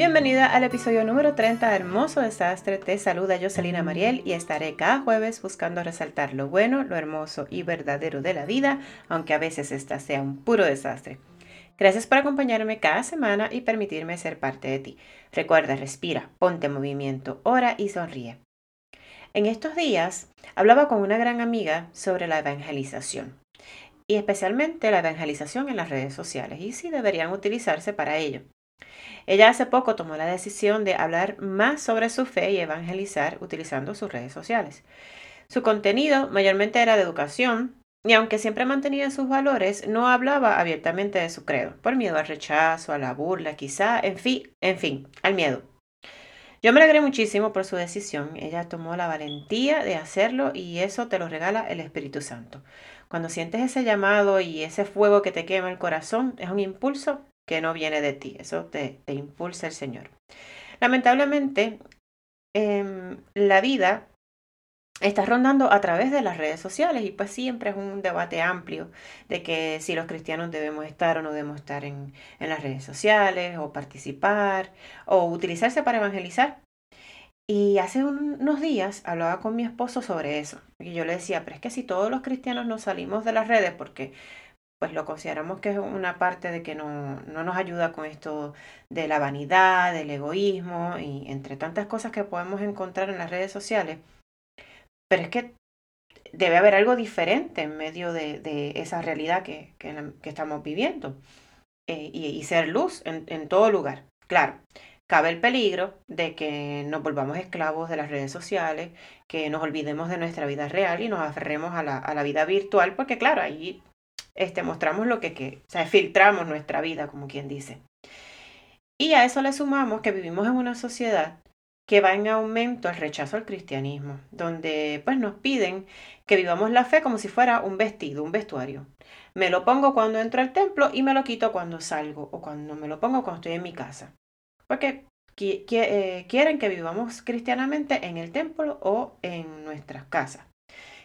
Bienvenida al episodio número 30 de Hermoso Desastre. Te saluda Jocelina Mariel y estaré cada jueves buscando resaltar lo bueno, lo hermoso y verdadero de la vida, aunque a veces esta sea un puro desastre. Gracias por acompañarme cada semana y permitirme ser parte de ti. Recuerda, respira, ponte en movimiento, ora y sonríe. En estos días hablaba con una gran amiga sobre la evangelización y especialmente la evangelización en las redes sociales y si deberían utilizarse para ello. Ella hace poco tomó la decisión de hablar más sobre su fe y evangelizar utilizando sus redes sociales. Su contenido mayormente era de educación, y aunque siempre mantenía sus valores, no hablaba abiertamente de su credo, por miedo al rechazo, a la burla, quizá, en fin, en fin, al miedo. Yo me alegré muchísimo por su decisión. Ella tomó la valentía de hacerlo y eso te lo regala el Espíritu Santo. Cuando sientes ese llamado y ese fuego que te quema el corazón, es un impulso que no viene de ti. Eso te, impulsa el Señor. Lamentablemente, em, la vida está rondando a través de las redes sociales y pues siempre es un debate amplio de que si los cristianos debemos estar o no debemos estar en, en las redes sociales o participar o utilizarse para evangelizar. Y hace unos días hablaba con mi esposo sobre eso. Y yo le decía, pero es que si todos los cristianos nos salimos de las redes porque pues lo consideramos que es una parte de que no, no, nos ayuda con esto de la vanidad, del egoísmo y entre tantas cosas que podemos encontrar en las redes sociales. Pero es que debe haber algo diferente en medio de, de esa realidad que, que, estamos viviendo eh, y, y, ser luz en, en todo lugar. Claro, cabe el peligro de que nos volvamos esclavos de las redes sociales, que nos olvidemos de nuestra vida real y nos aferremos a la, a la vida virtual, porque claro, ahí este, mostramos lo que, que, o sea, filtramos nuestra vida, como quien dice. Y a eso le sumamos que vivimos en una sociedad que va en aumento el rechazo al cristianismo, donde pues nos piden que vivamos la fe como si fuera un vestido, un vestuario. Me lo pongo cuando entro al templo y me lo quito cuando salgo o cuando me lo pongo cuando estoy en mi casa. Porque eh, quieren que vivamos cristianamente en el templo o en nuestras casas.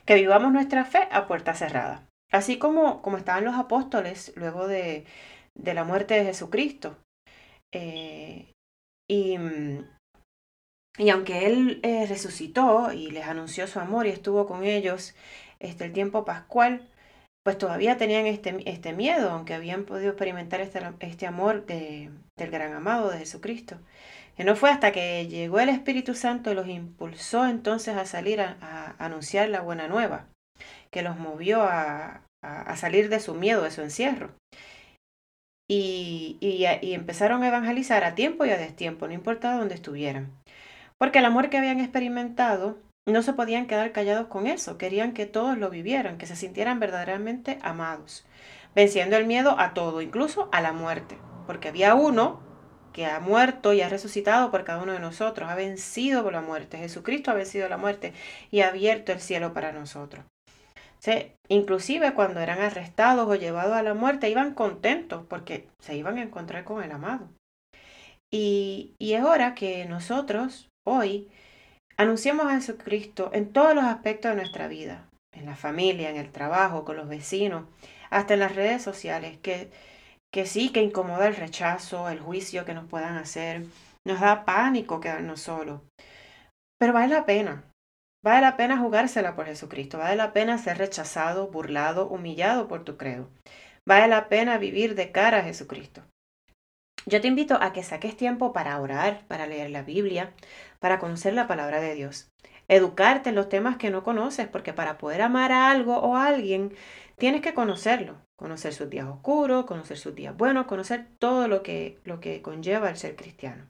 Que vivamos nuestra fe a puerta cerrada. Así como, como estaban los apóstoles luego de, de la muerte de Jesucristo. Eh, y, y, aunque Él eh, resucitó y les anunció su amor y estuvo con ellos este, el tiempo pascual, pues todavía tenían este, este miedo, aunque habían podido experimentar este, este amor de, del gran amado de Jesucristo. Que no fue hasta que llegó el Espíritu Santo y los impulsó entonces a salir a anunciar la buena nueva, que los movió a, salir de su miedo, de su encierro. Y, y, empezaron a evangelizar a tiempo y a destiempo, no importaba dónde estuvieran. Porque el amor que habían experimentado no se podían quedar callados con eso, querían que todos lo vivieran, que se sintieran verdaderamente amados, venciendo el miedo a todo, incluso a la muerte, porque había uno que ha muerto y ha resucitado por cada uno de nosotros, ha vencido por la muerte, Jesucristo ha vencido la muerte y ha abierto el cielo para nosotros inclusive cuando eran arrestados o llevados a la muerte, iban contentos porque se iban a encontrar con el amado. Y, es hora que nosotros hoy anunciemos a Jesucristo en todos los aspectos de nuestra vida, en la familia, en el trabajo, con los vecinos, hasta en las redes sociales, que, que sí, que incomoda el rechazo, el juicio que nos puedan hacer, nos da pánico quedarnos solos. Pero vale la pena, Vale la pena jugársela por Jesucristo, vale la pena ser rechazado, burlado, humillado por tu credo. Vale la pena vivir de cara a Jesucristo. Yo te invito a que saques tiempo para orar, para leer la Biblia, para conocer la palabra de Dios. Educarte en los temas que no conoces, porque para poder amar a algo o a alguien, tienes que conocerlo. Conocer sus días oscuros, conocer sus días buenos, conocer todo lo que, lo que conlleva el ser cristiano.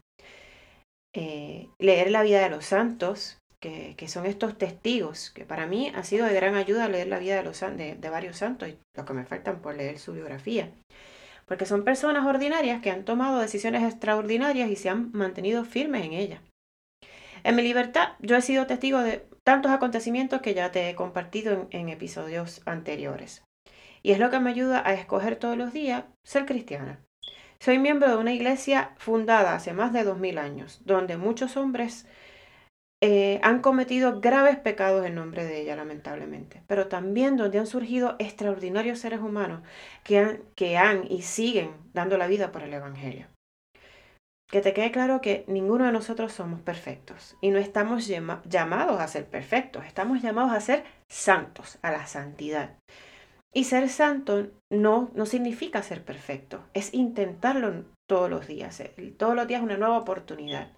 Eh, leer la vida de los santos, que, son estos testigos, que para mí ha sido de gran ayuda leer la vida de, los, varios santos y los que me faltan por leer su biografía. Porque son personas ordinarias que han tomado decisiones extraordinarias y se han mantenido firmes en ellas. En mi libertad yo he sido testigo de tantos acontecimientos que ya te he compartido en, en, episodios anteriores. Y es lo que me ayuda a escoger todos los días ser cristiana. Soy miembro de una iglesia fundada hace más de dos mil años, donde muchos hombres eh, han cometido graves pecados en nombre de ella, lamentablemente, pero también donde han surgido extraordinarios seres humanos que han, que han y siguen dando la vida por el Evangelio. que te quede claro que ninguno de nosotros somos perfectos y no estamos llamados a ser perfectos, estamos llamados a ser santos, a la santidad. Y ser santo no, no significa ser perfecto, es intentarlo todos los días. Todos los días una nueva oportunidad.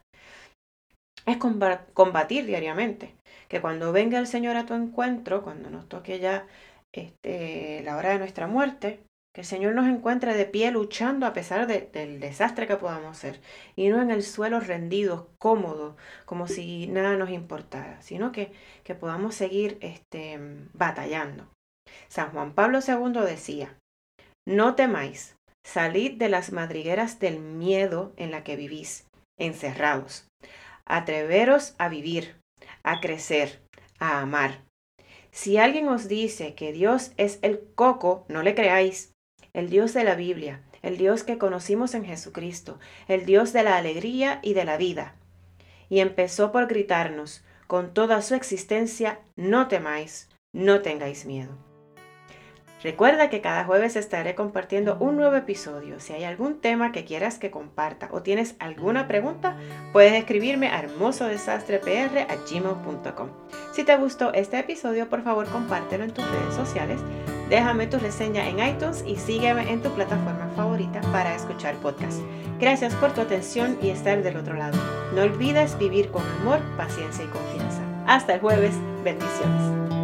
Es combatir diariamente. Que cuando venga el Señor a tu encuentro, cuando nos toque ya este, la hora de nuestra muerte, que el Señor nos encuentre de pie luchando a pesar del desastre que podamos ser. Y no en el suelo rendidos, cómodos, como si nada nos importara, sino que, que podamos seguir este, batallando. San Juan Pablo II decía, no temáis, salid de las madrigueras del miedo en la que vivís, encerrados. Atreveros a vivir, a crecer, a amar. Si alguien os dice que Dios es el coco, no le creáis. El Dios de la Biblia, el Dios que conocimos en Jesucristo, el Dios de la alegría y de la vida. Y empezó por gritarnos, con toda su existencia, no temáis, no tengáis miedo. Recuerda que cada jueves estaré compartiendo un nuevo episodio. Si hay algún tema que quieras que comparta o tienes alguna pregunta, puedes escribirme a hermosodesastrepr.gmail.com. Si te gustó este episodio, por favor compártelo en tus redes sociales, déjame tu reseña en iTunes y sígueme en tu plataforma favorita para escuchar podcasts. Gracias por tu atención y estar del otro lado. No olvides vivir con amor, paciencia y confianza. Hasta el jueves. Bendiciones.